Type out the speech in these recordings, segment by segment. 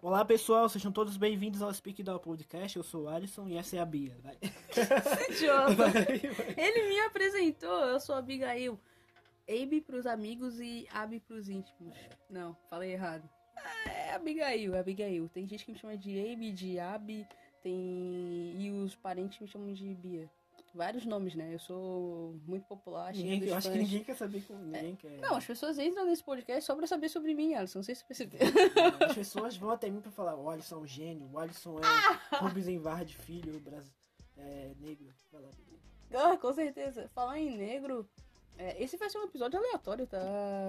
Olá pessoal, sejam todos bem-vindos ao Speak Down Podcast. Eu sou o Alisson e essa é a Bia. Vai. Idiota. Vai, vai. Ele me apresentou, eu sou a Abigail. Abe pros amigos e Abi pros íntimos. Não, falei errado. Ah, É Abigail, é Abigail. Tem gente que me chama de Abe, de Abi, tem. E os parentes me chamam de Bia. Vários nomes, né? Eu sou muito popular. Ninguém, eu acho que ninguém quer saber com ninguém quer. Não, as pessoas entram nesse podcast só pra saber sobre mim, Alisson. Não sei se você percebeu. As pessoas vão até mim pra falar: o Alisson é um gênio, o Alisson Ah! é Rubens Envard, filho Brasil, é, negro. Vai lá. Ah, com certeza. Falar em negro, é, esse vai ser um episódio aleatório, tá,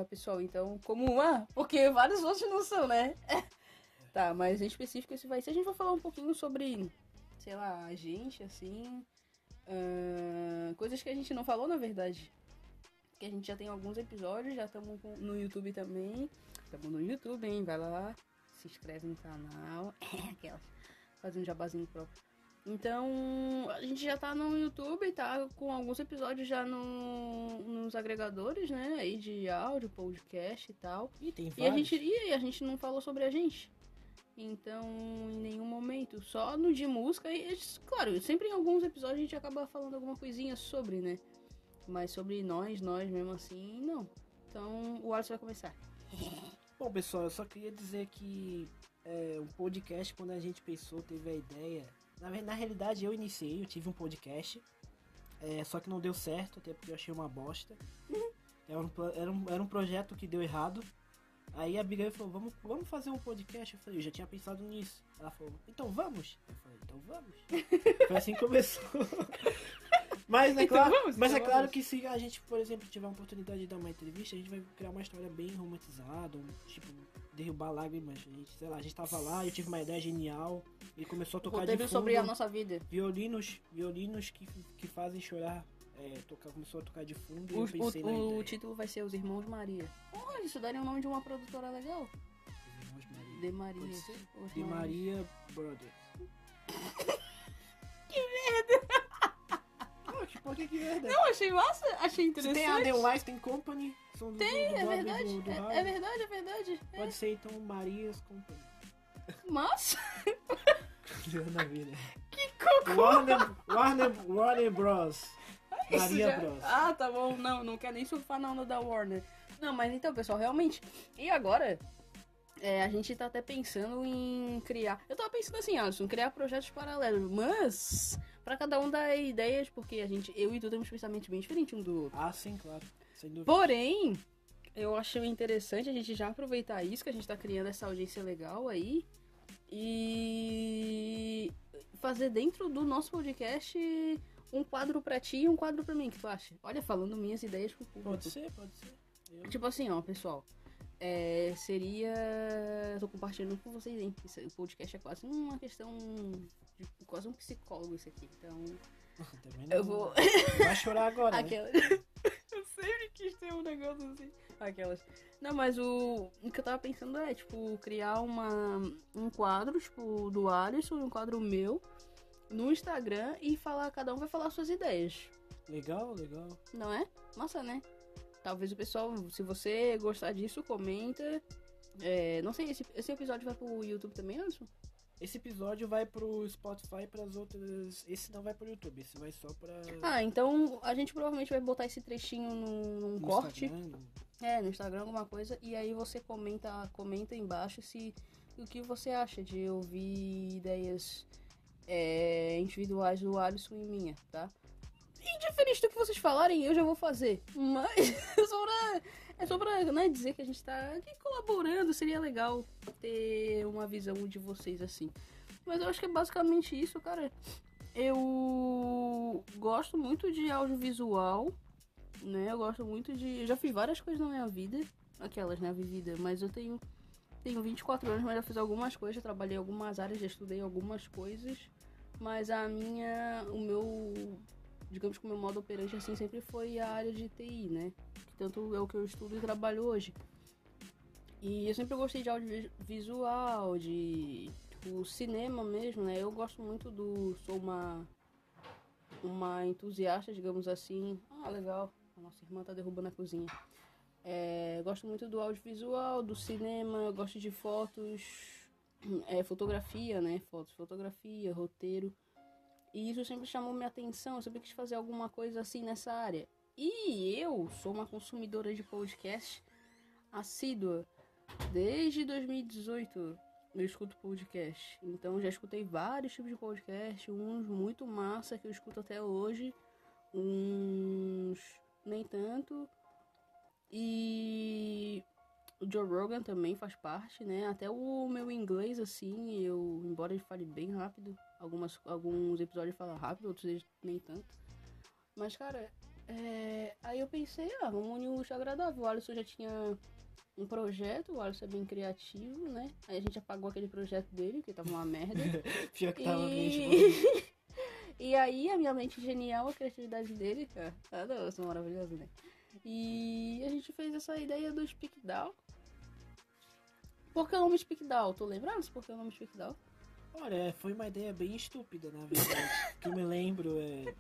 pessoal? Então, como ah, porque vários outros não são, né? tá, mas em específico esse vai ser. A gente vai falar um pouquinho sobre, sei lá, a gente, assim. Ahn, coisas que a gente não falou, na verdade. Que a gente já tem alguns episódios, já estamos no YouTube também. Estamos no YouTube, hein? Vai lá, se inscreve no canal. Aquelas. Fazendo jabazinho próprio. Então, a gente já tá no YouTube, tá com alguns episódios já no, nos agregadores, né? Aí de áudio, podcast e tal. Ih, tem E a vários. gente, e a gente não falou sobre a gente. Então, em nenhum momento. Só no de música. E, claro, sempre em alguns episódios a gente acaba falando alguma coisinha sobre, né? Mas sobre nós, nós mesmo assim, não. Então, o Alisson vai começar. Bom, pessoal, eu só queria dizer que é, o podcast, quando a gente pensou, teve a ideia. Na, na realidade, eu iniciei, eu tive um podcast. é, só que não deu certo, até porque eu achei uma bosta. Era um, era, um, era um projeto que deu errado. Aí a Abigail falou, vamos, vamos fazer um podcast. Eu falei, eu já tinha pensado nisso. Ela falou, então vamos? Eu falei, então vamos. Foi assim que começou. Mas é Então claro, vamos, mas é então claro vamos. que se a gente, por exemplo, tiver a oportunidade de dar uma entrevista, a gente vai criar uma história bem romantizada, um, tipo, derrubar lágrimas. A gente, sei lá, a gente tava lá, eu tive uma ideia genial e começou a tocar de Roteiro fundo sobre a nossa vida. violinos, violinos que, que fazem chorar. É, tocar, começou a tocar de fundo e O, eu pensei o- na o ideia. título vai ser Os Irmãos Maria. Olha, isso daria o nome de uma produtora legal. Os Irmãos Maria. De Maria. De Maria. Maria Brothers. Que merda! Poxa, por que que merda? Não, achei massa, achei Se interessante. tem a The Weinstein Company, são do, Tem, do, do é verdade. do, é, é verdade, é verdade. É. Pode ser então Marias Company. Massa. Que cocô. Warner, Warner, Warner Bros. Isso Maria já- Bros. Ah, tá bom. Não, não quer nem surfar na onda da Warner. Não, mas então, pessoal, realmente. E agora? é, a gente tá até pensando em criar. Eu tava pensando assim, Alisson, criar projetos paralelos. Mas, pra cada um dar ideias, porque a gente, eu e tu temos pensamentos bem diferentes um do outro. Ah, sim, claro. Sem dúvida. Porém, eu acho interessante a gente já aproveitar isso, que a gente tá criando essa audiência legal aí. E fazer dentro do nosso podcast um quadro pra ti e um quadro pra mim, que tu acha? Olha, falando minhas ideias pro público. Pode ser, pode ser. Eu- Tipo assim, ó, pessoal. É, seria. Tô compartilhando com vocês, hein? Isso- o podcast é quase uma questão. De, quase um psicólogo, isso aqui. Então. Também não. Eu vou. Vai chorar agora, né? Aquela... eu sempre quis ter um negócio assim. Aquelas. Não, mas o... o que eu tava pensando é, tipo, criar uma... um quadro, tipo, do Alisson e um quadro meu no Instagram e falar, cada um vai falar suas ideias. Legal, legal. Não é? Massa, né? Talvez o pessoal, se você gostar disso, comenta. É, não sei, esse, esse episódio vai pro YouTube também, Alisson? Esse episódio vai pro Spotify e pras outras. Esse não vai pro YouTube, esse vai só pra. Ah, então a gente provavelmente vai botar esse trechinho num, num no corte. Instagram, no- É, no Instagram alguma coisa. E aí você comenta, comenta embaixo se o que você acha de ouvir ideias é, individuais do Alisson e minha, tá? Indiferente do que vocês falarem, eu já vou fazer. Mas é só pra, é só pra né, dizer que a gente tá aqui colaborando. Seria legal ter uma visão de vocês assim. Mas eu acho que é basicamente isso, cara. Eu gosto muito de audiovisual né? Eu gosto muito de. Eu já fiz várias coisas na minha vida. Aquelas, né? Vivida. Mas eu tenho. Tenho 24 anos, mas já fiz algumas coisas. Já trabalhei em algumas áreas, já estudei algumas coisas. Mas a minha. O meu. Digamos que o meu modo operante assim sempre foi a área de TI, né? Que tanto é o que eu estudo e trabalho hoje. E eu sempre gostei de audiovisual, de. Tipo, cinema mesmo, né? Eu gosto muito do. Sou uma. Uma entusiasta, digamos assim. Ah, legal. A nossa irmã tá derrubando a cozinha. É, gosto muito do audiovisual, do cinema, gosto de fotos, é, fotografia, né? Fotos, fotografia, roteiro. E isso sempre chamou minha atenção. Eu sempre quis fazer alguma coisa assim nessa área. E eu sou uma consumidora de podcast assídua. Desde 2018 eu escuto podcast. Então já escutei vários tipos de podcast, uns muito massa que eu escuto até hoje, uns nem tanto. E o Joe Rogan também faz parte, né? Até o meu inglês, assim, eu, embora ele fale bem rápido, algumas, alguns episódios falam rápido, outros nem tanto. Mas, cara, é... aí eu pensei, ah, vamos unir o agradável. O Alisson já tinha um projeto, o Alisson é bem criativo, né? Aí a gente apagou aquele projeto dele, que tava uma merda. Pior que tava e... mesmo. e aí a minha mente genial, a criatividade dele, cara. Ah, não, eu sou maravilhoso, né? E a gente fez essa ideia do Speak Down. Por que o nome Speak Down? Tu lembraste por que o nome Speak Down? Olha, foi uma ideia bem estúpida, na verdade. que eu me lembro, é...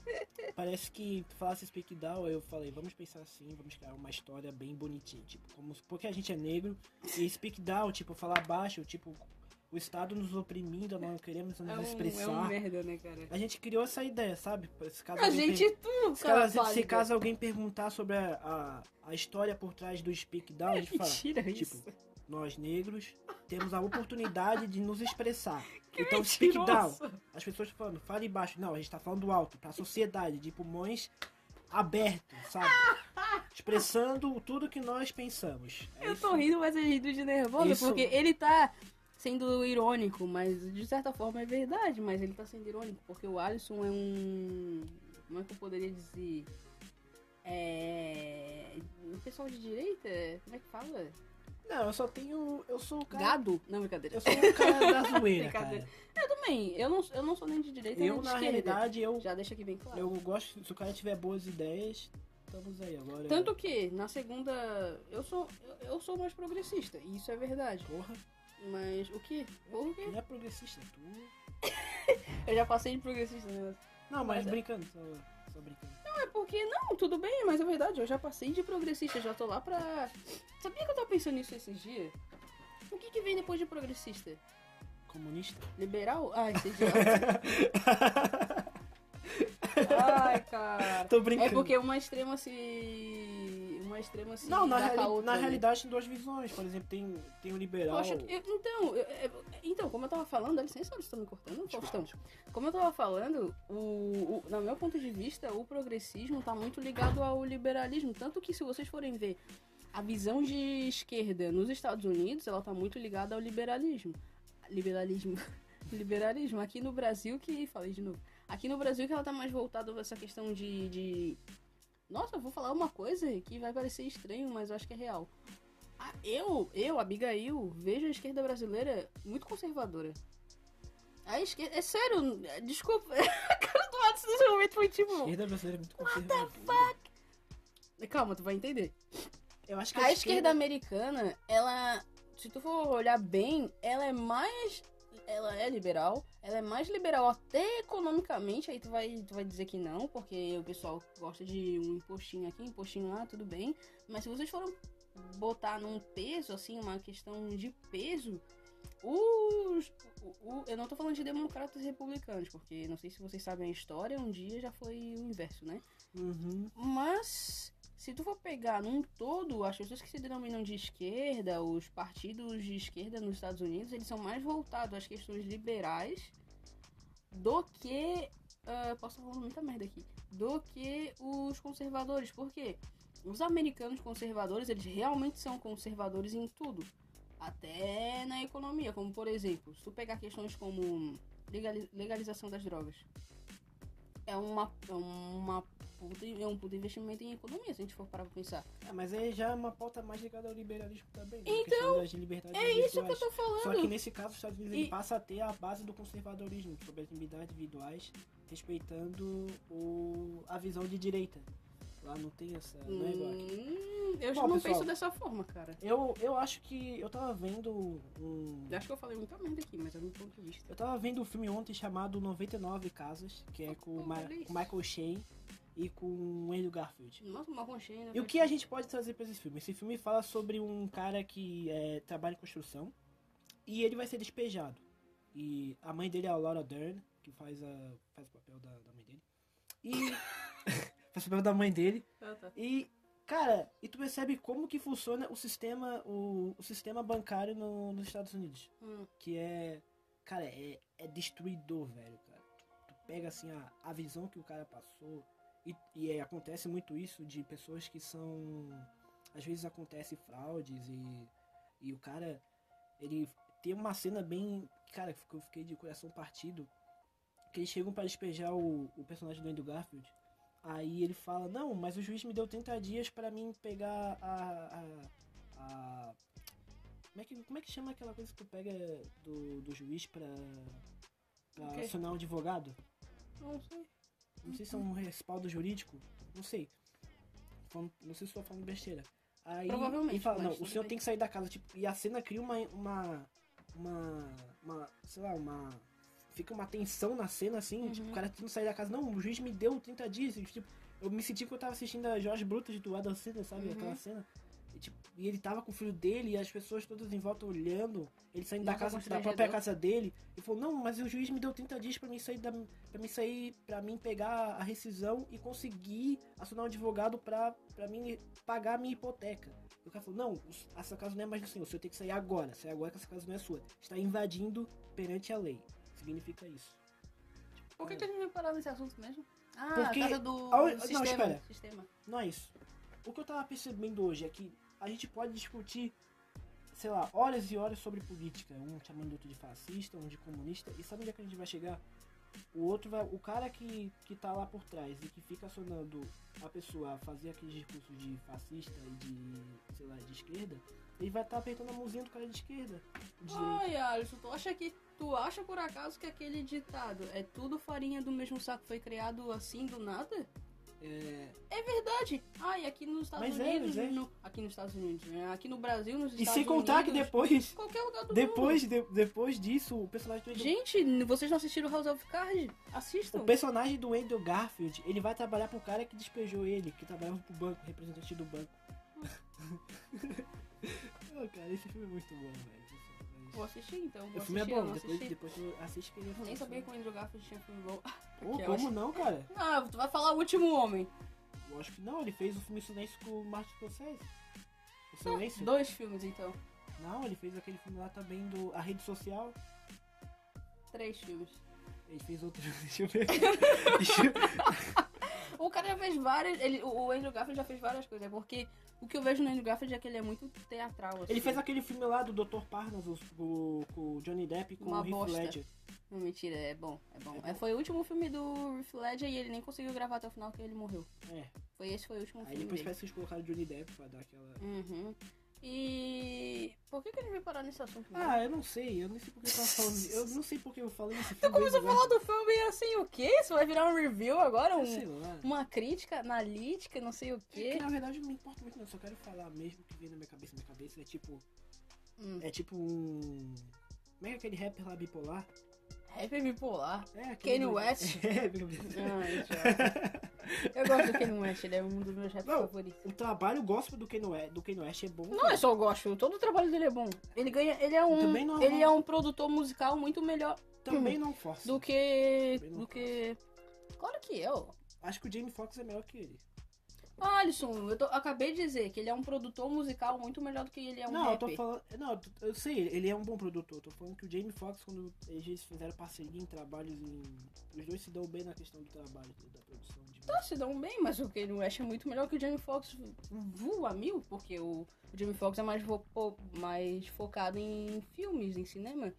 Parece que tu falasse Speak Down, eu falei, vamos pensar assim, vamos criar uma história bem bonitinha. Tipo, como porque a gente é negro, e Speak Down, tipo, falar baixo, tipo, o Estado nos oprimindo, não queremos nos é um, expressar. É um merda, né, cara? A gente criou essa ideia, sabe? Se caso a gente per... tu, se, caso, se caso alguém perguntar sobre a, a, a, história por trás do Speak Down, a gente fala. Mentira tipo, isso. Nós negros temos a oportunidade de nos expressar. Que então, mentiroso. Speak Down, as pessoas falando, fale baixo. Não, a gente tá falando alto, pra sociedade, de pulmões abertos, sabe? Expressando tudo que nós pensamos. É Eu isso. tô rindo, mas é rindo de nervoso, Isso. porque ele tá sendo irônico, mas de certa forma é verdade, mas ele tá sendo irônico, porque o Alisson é um. Como é que eu poderia dizer? É. O pessoal de direita? Como é que fala? Não, eu só tenho. Eu sou o cara. Gado? Não, brincadeira. Eu sou o cara da zoeira, cara. Eu também, eu não, eu não sou nem de direita nem Eu, de na esquerda. realidade, eu, Já deixa aqui bem claro. eu gosto. Se o cara tiver boas ideias, estamos aí agora. Tanto que, na segunda, eu sou, eu, eu sou mais progressista, e isso é verdade. Porra, Mas o que? O quê? não é progressista, tu. Eu já passei de progressista, né? Não, mas Mas é- brincando, só, só brincando. Não, é porque, não, tudo bem, mas é verdade, eu já passei de progressista, já tô lá pra... Sabia que eu tava pensando nisso esses dias? O que que vem depois de progressista? Comunista? Liberal? Ai, esse idiota. Ai, cara. Tô brincando. É porque uma extrema se... Extrema se Não, na, a reali- outra, na né? realidade tem duas visões. Por exemplo, tem, tem o liberal. eu- então, eu- eu- então, como eu tava falando, dá licença, vocês estão me cortando, Faustão. Como eu tava falando, o, o, no meu ponto de vista, o progressismo tá muito ligado ao liberalismo. Tanto que se vocês forem ver a visão de esquerda nos Estados Unidos, ela tá muito ligada ao liberalismo. Liberalismo. liberalismo. Aqui no Brasil que. Falei de novo. Aqui no Brasil que ela tá mais voltada pra essa questão de. de... Nossa, eu vou falar uma coisa que vai parecer estranho, mas eu acho que é real. Ah, Eu, eu, Abigail, vejo a esquerda brasileira muito conservadora. A esquerda. É sério, desculpa. A cara do Adson nesse momento foi A tipo. esquerda brasileira é muito conservadora. Calma, tu vai entender. Eu acho que A esquerda americana, ela. Se tu for olhar bem, ela é mais. Ela é liberal, ela é mais liberal até economicamente, aí tu vai, tu vai dizer que não, porque o pessoal gosta de um impostinho aqui, um impostinho lá, tudo bem. Mas se vocês forem botar num peso, assim, uma questão de peso, os. o- o- eu não tô falando de democratas e republicanos, porque não sei se vocês sabem a história, um dia já foi o inverso, né? Uhum. Mas, se tu for pegar num todo, as pessoas que se denominam de esquerda, os partidos de esquerda nos Estados Unidos, eles são mais voltados às questões liberais do que. ah, posso falando muita merda aqui. Do que os conservadores. Por quê? Os americanos conservadores, eles realmente são conservadores em tudo. Até na economia, como por exemplo, se tu pegar questões como legali- legalização das drogas. É uma, é uma puta, é um puta investimento em economia, se a gente for parar pra pensar. É, mas aí já é uma pauta mais ligada ao liberalismo também. né? Então, das liberdades É isso que eu individuais. tô falando. Só que nesse caso, os Estados Unidos E- passa a ter a base do conservadorismo sobre as liberdades individuais, respeitando o, a visão de direita. Lá não tem essa. Não é igual aqui. Hum, eu já Bom, não pessoal. penso dessa forma, cara. Eu, eu acho que. Eu tava vendo um. Eu acho que eu falei muita merda aqui, mas é meu ponto de vista. Eu tava vendo um filme ontem chamado 99 Casas, que é com o Ma- isso. com Michael Shea e com o Andrew Garfield. Nossa, uma roncheira. E o que a gente pode trazer pra esse filme? Esse filme fala sobre um cara que é, trabalha em construção E ele vai ser despejado. E a mãe dele é a Laura Dern, que faz, a, faz o papel da, da mãe dele. E. faz o papel da mãe dele. Ah, tá. E, cara, e tu percebe como que funciona o sistema, o, o sistema bancário no- nos Estados Unidos. Hum. Que é. Cara, é, é destruidor, velho, cara. Tu, tu pega assim a, a visão que o cara passou. E, e é, acontece muito isso de pessoas que são. Às vezes acontece fraudes e. E o cara. Ele tem uma cena bem. Cara, que eu fiquei de coração partido. Que eles chegam pra despejar o, o personagem do Andrew Garfield. Aí ele fala, não, mas o juiz me deu 30 dias pra mim pegar a. a, a- como, é que, como é que chama aquela coisa que tu pega do, do juiz pra, pra O quê? acionar um advogado? Não sei. Não sei se é um respaldo jurídico. Não sei. Falando- Não sei se estou falando besteira. Aí Provavelmente, ele fala, não, o senhor bem. tem que sair da casa. Tipo, e a cena cria uma. uma. uma. uma sei lá, uma. Fica uma tensão na cena, assim, Uhum. tipo, o cara tentando sair da casa. Não, o juiz me deu 30 dias. tipo, eu me senti que eu tava assistindo a Jorge Brutus do Adam Sandler, sabe? Uhum. Aquela cena. E, tipo, e ele tava com o filho dele e as pessoas todas em volta olhando, ele saindo da casa da própria casa dele. Ele falou, não, mas o juiz me deu 30 dias pra mim sair da. pra mim sair. pra mim pegar a rescisão e conseguir acionar um advogado pra, pra mim pagar a minha hipoteca. E o cara falou, não, essa casa não é mais do senhor, o senhor tem que sair agora. Sair agora que essa casa não é sua. Está invadindo perante a lei. Significa isso. Por que, que a gente vai parar nesse assunto mesmo? Ah, Porque- a casa do, do não, sistema. espera. sistema. Não é isso. O que eu tava percebendo hoje é que a gente pode discutir, sei lá, horas e horas sobre política. Um chamando outro de fascista, um de comunista. E sabe onde é que a gente vai chegar? O outro vai. O cara que, que tá lá por trás e que fica acionando a pessoa a fazer aqueles discursos de fascista e de, sei lá, de esquerda, ele vai estar apertando a mãozinha do cara de esquerda. Ai, Alisson, tu acha que. Tu acha por acaso que aquele ditado é tudo farinha do mesmo saco foi criado assim do nada? É, É verdade. Ai, aqui nos Estados Mas é, Unidos. mas é. no- aqui nos Estados Unidos, né? Aqui no Brasil, nos e Estados sem contar que Unidos, depois. Qualquer lugar do mundo. Depois, de- depois disso, o personagem do Andrew, Gente, vocês não assistiram House of Cards? Assistam. o personagem do Andrew Garfield, ele vai trabalhar pro cara que despejou ele, que trabalhava pro banco, representante do banco. oh, cara, esse filme é muito bom, velho. Vou assistir então. Vou O filme é assistir, eu bom, depois, depois tu assiste que ele é Nem sabia que o Andrew Garfield tinha filme bom. Como acho- não, cara? Ah, tu vai falar o último homem. Eu acho que não, ele fez o filme Silêncio com o Martin Scorsese. O Silêncio? Dois filmes então. Não, ele fez aquele filme lá também do A Rede Social. Três filmes. Ele fez outro. Deixa eu ver. Deixa eu... O cara já fez várias. Ele, o Andrew Garfield já fez várias coisas. É porque o que eu vejo no Andrew Garfield é que ele é muito teatral. Assim. Ele fez aquele filme lá do Dr. Parnassus com, o Johnny Depp e com Uma o Heath bosta. Ledger. Não, mentira, é bom, é bom. É. É, foi o último filme do Riff Ledger e ele nem conseguiu gravar até o final que ele morreu. É. Foi esse foi o último Aí filme depois dele. parece que eles colocaram Johnny Depp pra dar aquela. Uhum. E. Por que, que a gente vai parar nesse assunto? mesmo? Ah, eu não sei, eu não sei porque eu tava falando. Eu não sei porque eu falei nesse tu começou a falar do filme assim, o quê? Isso vai virar um review agora? Um, Sei lá. uma crítica analítica, não sei o É quê. que na verdade não me importa muito, não. Eu só quero falar mesmo o que vem na minha cabeça. Minha cabeça é tipo. Hum. É tipo um. Como é é aquele rapper lá bipolar? Rap bipolar. É. Kanye West. É. Ah. Eu gosto do Kanye West, ele é um dos meus Não. favoritos. O trabalho gospel do Kanye West, do Kanye West é bom. Não cara. é só gosto, todo o trabalho dele é bom. Ele ganha, ele é um, não- ele é um produtor musical muito melhor Também não força. do que, do que, claro que eu. Acho que o Jamie Foxx é melhor que ele. Ah, Alisson, eu tô- acabei de dizer que ele é um produtor musical muito melhor do que ele é um não, eu tô rapper. falando. Não, eu sei, ele é um bom produtor. Eu tô falando que o Jamie Foxx, quando eles fizeram parceria em trabalhos em. Os dois se dão bem na questão do trabalho, da produção de Tá, se dão bem, mas o Kanye West é muito melhor que o Jamie Foxx voa a mil, porque o, o Jamie Foxx é mais, vo- mais focado em filmes, em cinema.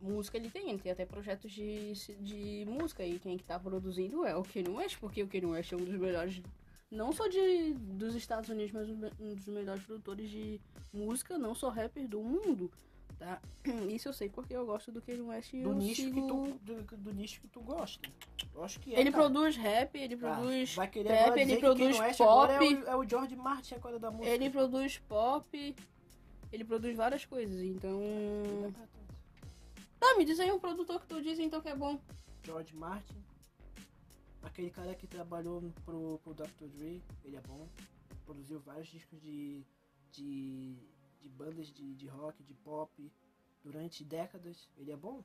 Música ele tem, ele tem até projetos de, de música e quem que tá produzindo é o Kanye West, porque o Kanye West é um dos melhores, não só de, dos Estados Unidos, mas um dos melhores produtores de música, não só rapper do mundo, tá? Isso eu sei porque eu gosto do Kanye West e do nicho sigo... que tu. Do, do nicho que tu gosta. Eu acho que é. Ele cara. produz rap, ele Ah, produz vai querer agora ele produz pop. É o, é o George Martin agora da música. Ele produz pop, ele produz várias coisas, então. Tá, me diz aí um produtor que tu diz então que é bom. George Martin. Aquele cara que trabalhou pro, pro Dr. Dre, ele é bom. Produziu vários discos de. de. de bandas de, de rock, de pop. durante décadas. Ele é bom?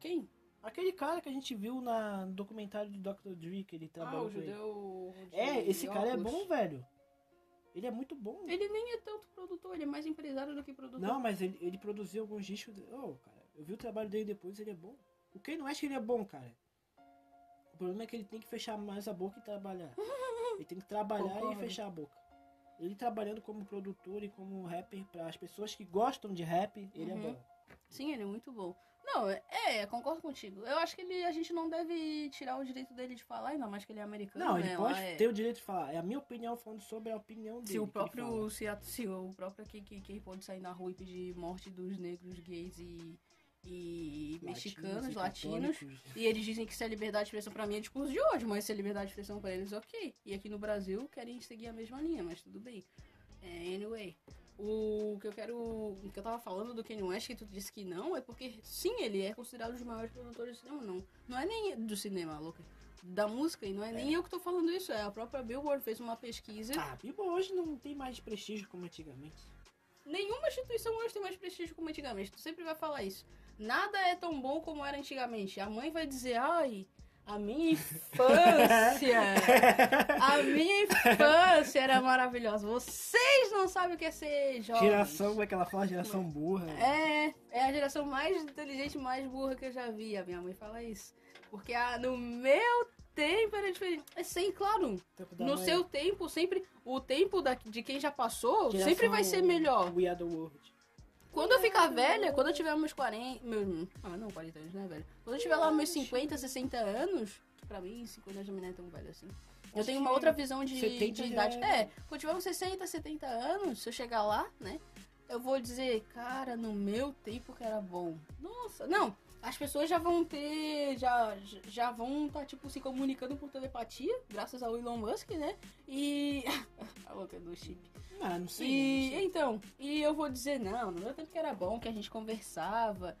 Quem? Aquele cara que a gente viu na, no documentário do Dr. Dre, que ele Ah, trabalhou o com ele. judeu. É, esse cara é bom, velho. Ele é muito bom. Ele nem é tanto produtor, ele é mais empresário do que produtor. Não, mas ele, ele produziu alguns discos. Oh, cara, eu vi o trabalho dele depois, ele é bom. O que não acha que ele é bom, cara? O problema é que ele tem que fechar mais a boca e trabalhar. Ele tem que trabalhar Concordo. e fechar a boca. Ele trabalhando como produtor e como rapper para as pessoas que gostam de rap, ele Uhum. é bom. Sim, ele é muito bom. Não, é, é, concordo contigo. Eu acho que ele, a gente não deve tirar o direito dele de falar, ainda mais que ele é americano. Não, ele né? pode Lá é- ter o direito de falar. É a minha opinião falando sobre a opinião dele. Se o que próprio, se, a, se o próprio KKK pode sair na rua e pedir morte dos negros, gays e, e mexicanos, latinos, católicos. e eles dizem que isso é liberdade de expressão pra mim é discurso de ódio, mas se é liberdade de expressão pra eles, ok. E aqui no Brasil querem seguir a mesma linha, mas tudo bem. É, anyway, o que eu quero. O que eu tava falando do Kanye West, que tu disse que não, é porque sim, ele é considerado um dos maiores produtores de cinema, não. Não é nem do cinema, louca. Da música, e não é nem eu que tô falando isso, é a própria Billboard fez uma pesquisa. Ah, Billboard hoje não tem mais prestígio como antigamente. Nenhuma instituição hoje tem mais prestígio como antigamente. Tu sempre vai falar isso. Nada é tão bom como era antigamente. A mãe vai dizer, ai, a minha infância. a minha infância era maravilhosa. Vocês não sabem o que é ser jovem. Geração, como é que ela fala? Geração burra. É, é a geração mais inteligente mais burra que eu já vi. A minha mãe fala isso. Porque ah, no meu tempo era diferente. É sim, claro. No mãe. seu tempo, sempre. O tempo da, de quem já passou Geração sempre vai ser melhor. We are the world. Quando eu ficar velha, quando eu tiver meus 40. Meus, ah, não, 40 anos, né, velho? Quando eu tiver lá meus 50, 60 anos, que pra mim 50 já não é tão velho assim. Eu tenho uma outra visão de, 70 de idade. é- É, quando eu tiver uns 60, 70 anos, se eu chegar lá, né? Eu vou dizer, cara, no meu tempo que era bom. Nossa, não. As pessoas já vão ter. Já, já vão estar, tipo, se comunicando por telepatia, graças ao Elon Musk, né? E. a louca do chip. Ah, não sei. E não sei. então, e eu vou dizer, não, no meu tempo que era bom, que a gente conversava,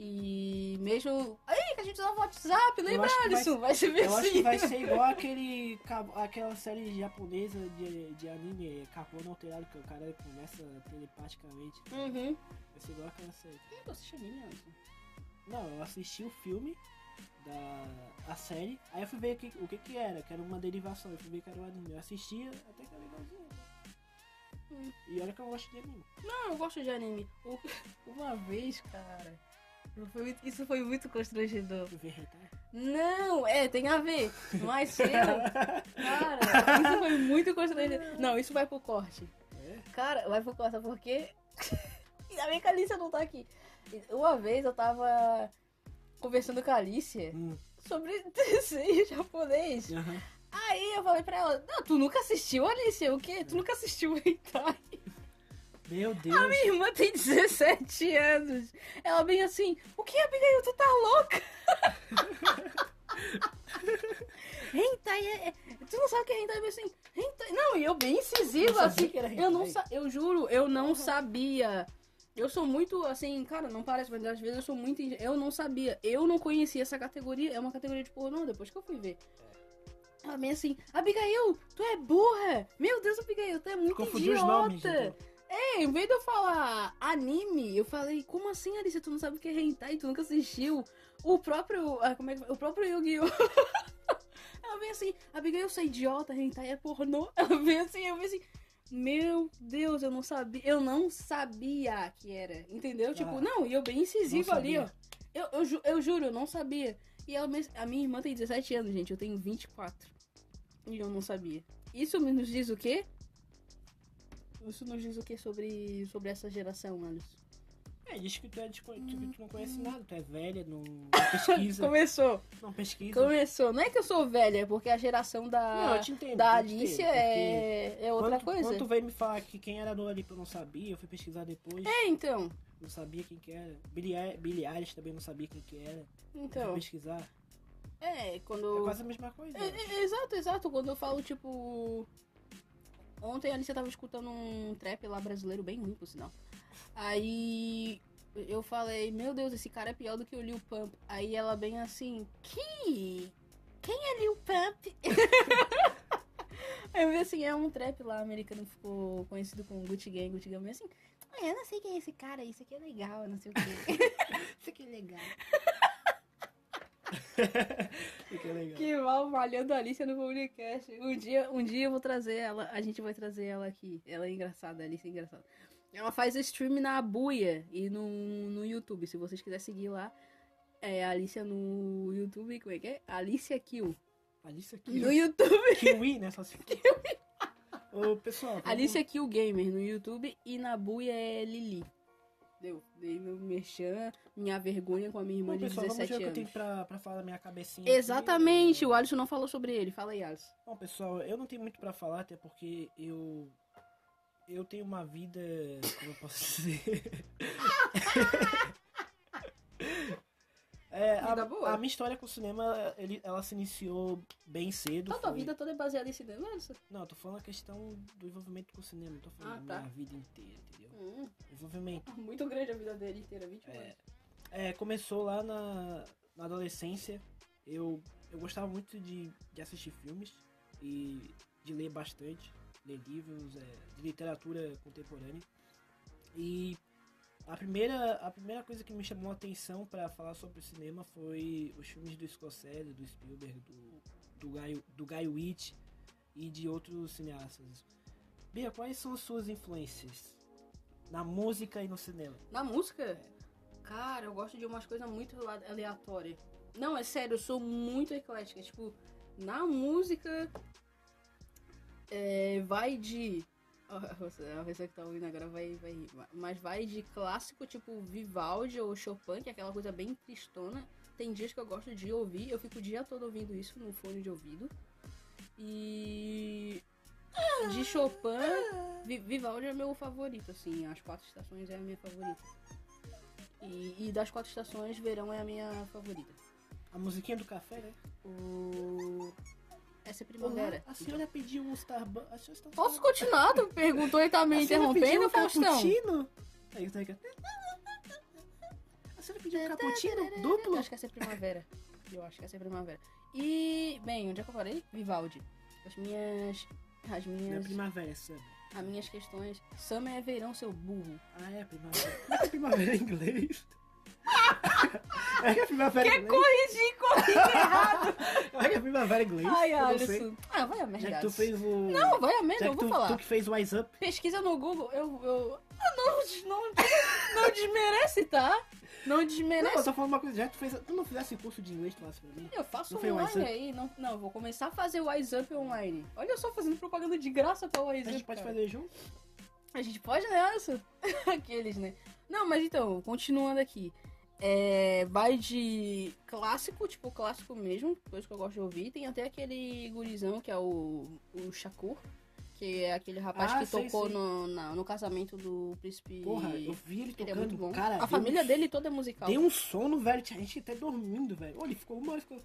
que mesmo. Aí, que a gente usava WhatsApp, lembra, que vai Alisson? Vai ser Eu acho que vai assim. ser igual aquele, aquela série japonesa de, de anime, Carbono Alterado, que o cara conversa telepaticamente. Uhum. Vai ser igual aquela série. Ih, Tu assiste anime, Alisson? Não, eu assisti o filme da a série, aí eu fui ver o que, o que que era, que era uma derivação, eu fui ver que era anime. Eu assistia até que era legalzinho. Hum. E olha que eu gosto de anime. Não, eu gosto de anime. Uma vez, cara. Isso foi muito constrangedor. Não, é, tem a ver. Mas eu. Cara, isso foi muito constrangedor. Não, isso vai pro corte. É? Cara, vai pro corte, porque. a minha Calícia não tá aqui. Uma vez eu tava conversando com a Alicia Hum, sobre desenho japonês. aham. Aí eu falei pra ela, não, tu nunca assistiu, Alicia? O quê? Tu nunca assistiu Hentai? Meu Deus. A minha irmã tem 17 anos. Ela bem assim, o que, Abigail? Tu tá louca? hentai é, é- Tu não sabe o que é hentai? Eu assim, hentai... Não, e eu bem incisiva, assim. eu não sa... Eu juro, eu não sabia. Eu sou muito, assim, cara, não parece, mas às vezes eu sou muito... Eu não sabia. Eu não conhecia essa categoria. É uma categoria de pornô, depois que eu fui ver. Ela bem assim, Abigail, tu é burra! Meu Deus, Abigail, tu é muito Confundiu idiota! nomes. então. É, em vez de eu falar anime, eu falei, como assim, Alicia? Tu não sabe o que é hentai? Tu nunca assistiu? O próprio. ah, como é que. O próprio Yu-Gi-Oh! Ela vem assim, Abigail, você é idiota, hentai é pornô. Ela vem assim, eu vem assim. Meu Deus, eu não sabia. Eu não sabia que era. Entendeu? Tipo, Ah, não, e eu bem incisivo ali, ó. Eu, eu, ju- eu juro, eu não sabia. E ela, a minha irmã tem 17 anos, gente. Eu tenho 24. E eu não sabia. Isso nos diz o quê? Isso nos diz o quê sobre, sobre essa geração, Alisson? É, diz que tu, é desco... tu, não conhece nada, tu é velha, não, não pesquisa. Começou. não pesquisa. Começou. Não é que eu sou velha, é porque a geração Não, da, eu te entendo. da eu entendo, é, é outra quando, coisa. Quando tu veio me falar que quem era Dua Lipa eu não sabia, eu fui pesquisar depois, É, então. não sabia quem que era. Billie, Billie Eilish também não sabia quem que era. Eu Então. fui pesquisar. É, É quando. quase a mesma coisa. É, é, exato, exato. Quando eu falo, tipo. Ontem a Alicia tava escutando um trap lá brasileiro, bem ruim, por sinal. Aí eu falei, meu Deus, esse cara é pior do que o Lil Pump. Aí ela bem assim, que? Quem é Lil Pump? Aí eu vi assim, é um trap lá americano que ficou conhecido como Gucci Gang, Gucci Gang, assim. Ah, eu não sei quem é esse cara, isso aqui é legal, não sei o quê. Isso aqui é legal. É legal. que mal malhando a Alicia no podcast. Um dia, um dia eu vou trazer ela, a gente vai trazer ela aqui. Ela é engraçada, a Alicia é engraçada. Ela faz stream na Buia e no, no YouTube. Se vocês quiserem seguir lá, é a Alicia no YouTube, como é que é? Alicia Kill. Alicia aqui. No YouTube. Kiwi, né? Só se Ô, pessoal. Alicia Kill Gamer no YouTube e na Buia é Lili. Deu. Dei meu merchan, minha vergonha com a minha irmã Bom, de pessoal, vamos ver 17 o que eu anos. tenho pra, pra falar da minha cabecinha. aqui. Exatamente, o Alisson não falou sobre ele. Fala aí, Alisson. Bom, pessoal, eu não tenho muito pra falar, até porque eu. Eu tenho uma vida. Como eu posso dizer? é, a, a minha história com o cinema, ele, ela se iniciou bem cedo. A foi- vida toda é baseada em cinema, Alisson. Não, eu tô falando a questão do envolvimento com o cinema, não tô falando Ah, da tá. minha vida inteira, entendeu? Hum, Envolvimento. muito grande a vida dele inteira, 20 anos. É, começou lá na, na adolescência. Eu, eu gostava muito de, de assistir filmes e de ler bastante, livros é, de literatura contemporânea. E a primeira, a primeira coisa que me chamou a atenção para falar sobre o cinema foi os filmes do Scorsese, do Spielberg, do, do, Guy, do Guy Ritchie e de outros cineastas. Bia, quais são as suas influências na música e no cinema? Na música, cara, eu gosto de umas coisas muito ale- aleatórias. Não, é sério, eu sou muito eclética. Tipo, na música, é, vai de. A pessoa a pessoa que tá ouvindo agora vai, vai rir. Mas vai de clássico, tipo Vivaldi ou Chopin, que é aquela coisa bem tristona. Tem dias que eu gosto de ouvir, eu fico o dia todo ouvindo isso no fone de ouvido. E. De Chopin, Vi- Vivaldi é meu favorito, assim. As quatro estações é a minha favorita. E, e das quatro estações, verão é a minha favorita. A musiquinha do café, né? O. Essa é primavera. Olá, a senhora pediu um Starbucks. Está Posso continuar? Tu perguntou e tá me A interrompendo, um Faustão? cappuccino? Aí, tá aqui. A senhora pediu um cappuccino duplo? Eu acho que essa é primavera. Eu acho que essa é primavera. E, bem, onde é que eu parei? Vivaldi. As minhas. As minhas. primavera, é summer. As minhas questões. Summer é verão, seu burro. Ah, é primavera. É é primavera em inglês? é que é primavera em inglês? Corrigi, corrigi errado. É que é primavera inglês? Ai, não. Alisson. Ah, vai a merda. Já que tu Alisson. fez o... Não, vai a merda, eu vou tu, falar. tu que fez o Wise Up. Pesquisa no Google, eu. eu... Ah, não, não, não desmerece, tá? Não Não, desmerece. eu tô falando uma coisa. Já que tu fez... Tu não fizesse curso de inglês, tu falasse pra mim? Eu faço Não online aí. Não, não, eu vou começar a fazer o Wise Up online. Olha só, fazendo propaganda de graça pra Wise A Up. gente pode cara. fazer junto? A gente pode nessa. Aqueles, né? Não, mas então, continuando aqui. É, vai de clássico, tipo clássico mesmo, coisa que eu gosto de ouvir. Tem até aquele gurizão que é o, o Shakur, que é aquele rapaz Ah, que sei, tocou sei. No, na- no casamento do príncipe. Porra, eu vi ele Ele é tocando. muito bom. Cara, a deu família um- dele toda é musical. Deu um sono, velho. A gente até dormindo, velho. Olha, ele ficou uma. Ficou...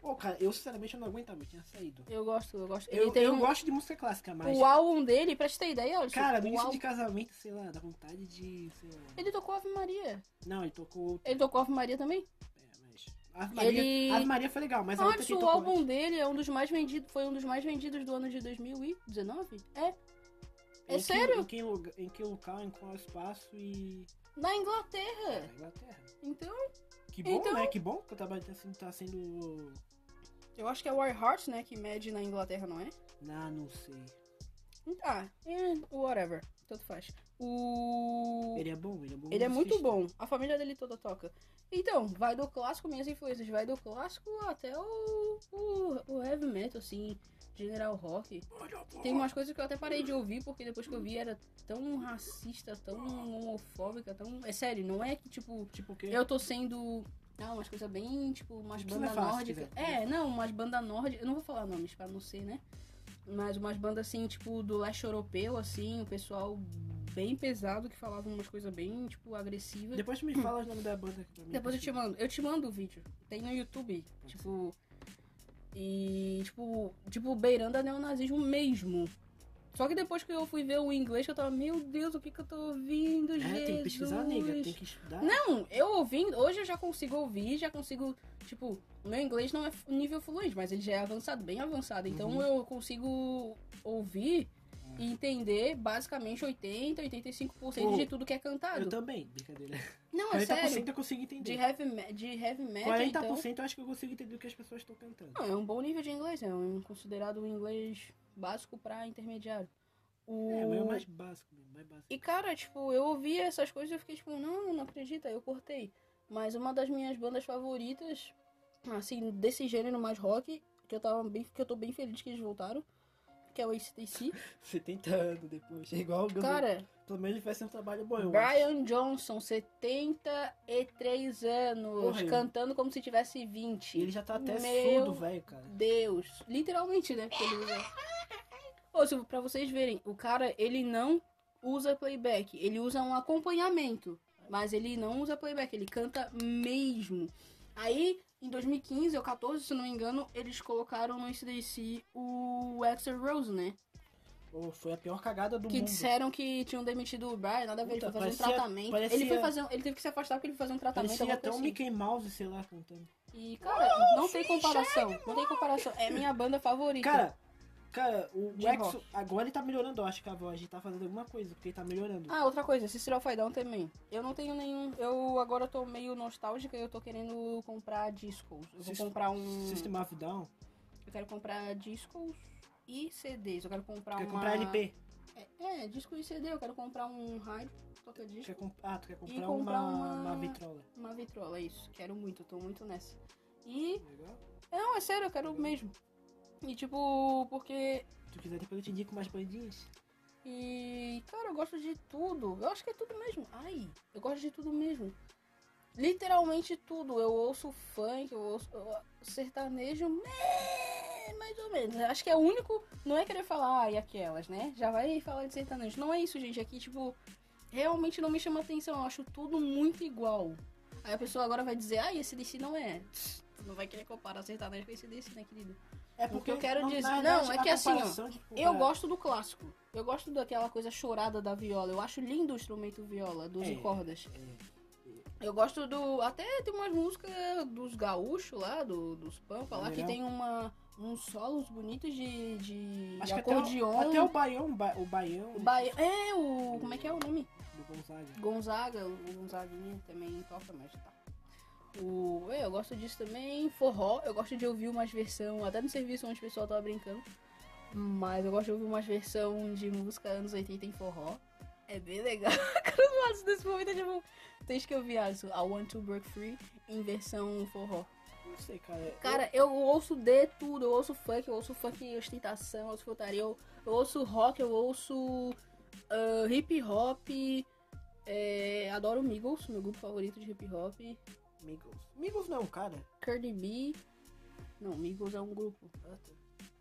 Pô, cara, eu sinceramente eu não aguentava, eu tinha saído. Eu gosto, eu gosto. Ele Eu, eu um, gosto de música clássica, mas. o álbum dele, pra te ter ideia, Alisson, Cara, no início álbum- de casamento, sei lá, dá vontade de. Lá. ele tocou Ave Maria. Não, ele tocou. Ele tocou Ave Maria também? É, mas. Ave Maria, Ele- Ave Maria foi legal, mas Antes, que o álbum antes. dele é um dos mais vendidos, foi um dos mais vendidos do ano de 2019? É. É Em que- sério? Em que, em que local, em qual espaço e. Na Inglaterra. Na Inglaterra. Então, Que bom, Então- né? Que bom que o trabalho tá sendo. Tá sendo... eu acho que é o War Hearts, né, que mede na Inglaterra, não é? Ah, não sei. Ah, é, whatever. Tanto faz. O... Ele é bom, ele é bom. Ele é muito bom. A família dele toda toca. Então, vai do clássico, minhas influências, vai do clássico até o, o, o heavy metal, assim, general rock. Tem umas coisas que eu até parei de ouvir, porque depois que eu vi era tão racista, tão homofóbica, tão. É sério, não é que tipo. Tipo o quê? Eu tô sendo. Ah, umas coisas bem, tipo, umas não é bandas nórdicas. É, não, umas bandas nórdicas. Eu não vou falar nomes pra não ser, né? Mas umas bandas assim, tipo, do leste europeu, assim, o pessoal bem pesado que falava umas coisas bem, tipo, agressivas. Depois tu me fala o nome da banda aqui pra mim. Depois eu te mando. Eu te mando o vídeo. Tem no YouTube. Tipo. E, tipo, tipo, beirando a neonazismo mesmo. Só que depois que eu fui ver o inglês, eu tava, meu Deus, o que que eu tô ouvindo, É, Jesus? tem que pesquisar, nega. Tem que estudar. Não, eu ouvindo, hoje eu já consigo ouvir, já consigo, tipo, meu inglês não é nível fluente, mas ele já é avançado, bem avançado. Então Uhum. eu consigo ouvir e entender basicamente 80, 85% Pô, de tudo que é cantado. Eu também, brincadeira. Não, é 40% sério. eu consigo De entender. heavy, me- de heavy metal, 40% então... eu acho que eu consigo entender o que as pessoas estão cantando. Não, é um bom nível de inglês, é um considerado um inglês básico pra intermediário. O... É, mas é o mais básico mesmo, mais básico. E cara, tipo, eu ouvi essas coisas e eu fiquei tipo, não, não acredito, aí eu cortei. Mas uma das minhas bandas favoritas, assim, desse gênero mais rock, que eu tava bem, que eu tô bem feliz que eles voltaram, que é o ACDC. 70 anos depois. É igual o Cara, Pelo menos vai ser um trabalho bom, eu acho. Brian Johnson, 73 anos, Porra, cantando como se tivesse 20. E ele já tá até Meu surdo, velho, cara. Deus. Literalmente, né? Porque ele usa. Ô, pra vocês verem, o cara, ele não usa playback. Ele usa um acompanhamento. Mas ele não usa playback, ele canta mesmo. Aí, em 2015 ou 14, se não me engano, eles colocaram no ACDC o Axel Rose, né? Pô, foi a pior cagada do Que mundo. disseram que tinham demitido o Brian, nada a ver, ele foi fazer um parecia- tratamento. parecia- Ele foi fazer, um- ele teve que se afastar porque ele foi fazer um tratamento. Parecia até um assim. Mickey Mouse, sei lá, cantando. E, cara, não tem comparação. Não tem comparação. É minha banda favorita. Cara, cara, o Exo, agora ele tá melhorando, eu acho que a voz. Ele tá fazendo alguma coisa, porque ele tá melhorando. Ah, outra coisa, Cicero Alfaidão também. Eu não tenho nenhum. Eu agora tô meio nostálgica e eu tô querendo comprar discos. Eu vou System- comprar um. System of Down. Eu quero comprar discos e CDs. Eu quero comprar Quer uma. comprar LP. É, é, disco e CD. Eu quero comprar um rádio, toca disco. Quer comp... Ah, tu quer comprar, comprar uma, uma- uma vitrola. Uma vitrola, isso. Quero muito, tô muito nessa. E. Legal. Não, é sério, eu quero mesmo. E tipo, porque. Se tu quiser, depois eu te indico mais bandinhas. E, cara, eu gosto de tudo. Eu acho que é tudo mesmo. Ai, eu gosto de tudo mesmo. Literalmente tudo. Eu ouço funk, eu ouço eu- sertanejo, meh, mais ou menos. Acho que é o único. Não é querer falar, ai, aquelas, né? Já vai falar de sertanejo. Não é isso, gente. Aqui, tipo, realmente não me chama atenção. Eu acho tudo muito igual. Aí a pessoa agora vai dizer, ai, esse DC não é. Tu não vai querer comparar sertanejo com esse DC, né, querido? É porque eu quero na- dizer- não, verdade, é a que assim, ó, de Eu comparar- gosto do clássico. Eu gosto daquela coisa chorada da viola. Eu acho lindo o instrumento viola, 12 É. cordas. É, Eu gosto do. Até tem umas músicas dos gaúchos lá, do, dos Pampa lá, que tem uma, uns solos bonitos de, de Acho que até o- acordeon. Até o Baião, ba- o Baião O Bahia- É, o. Como é que é o nome? do Gonzaga. Gonzaga, o Gonzaguinha também toca, mas tá. O, eu gosto disso também. Forró, eu gosto de ouvir umas versão, até no serviço onde o pessoal tava brincando. Mas eu gosto de ouvir umas versão de música anos 80 em forró. É bem legal. Cara, nossa, nesse momento é tipo. Tens que ouvir isso. I Want to Break Free em versão forró. Não sei, cara. Cara, eu ouço de tudo. Eu ouço funk, eu ouço funk ostentação, eu ouço frutaria, eu, eu ouço rock, eu ouço ah, hip hop. é, adoro Migos, meu grupo favorito de hip hop. Migos. Migos não, cara. Cardi B. Não, Migos é um grupo. Ah, tá.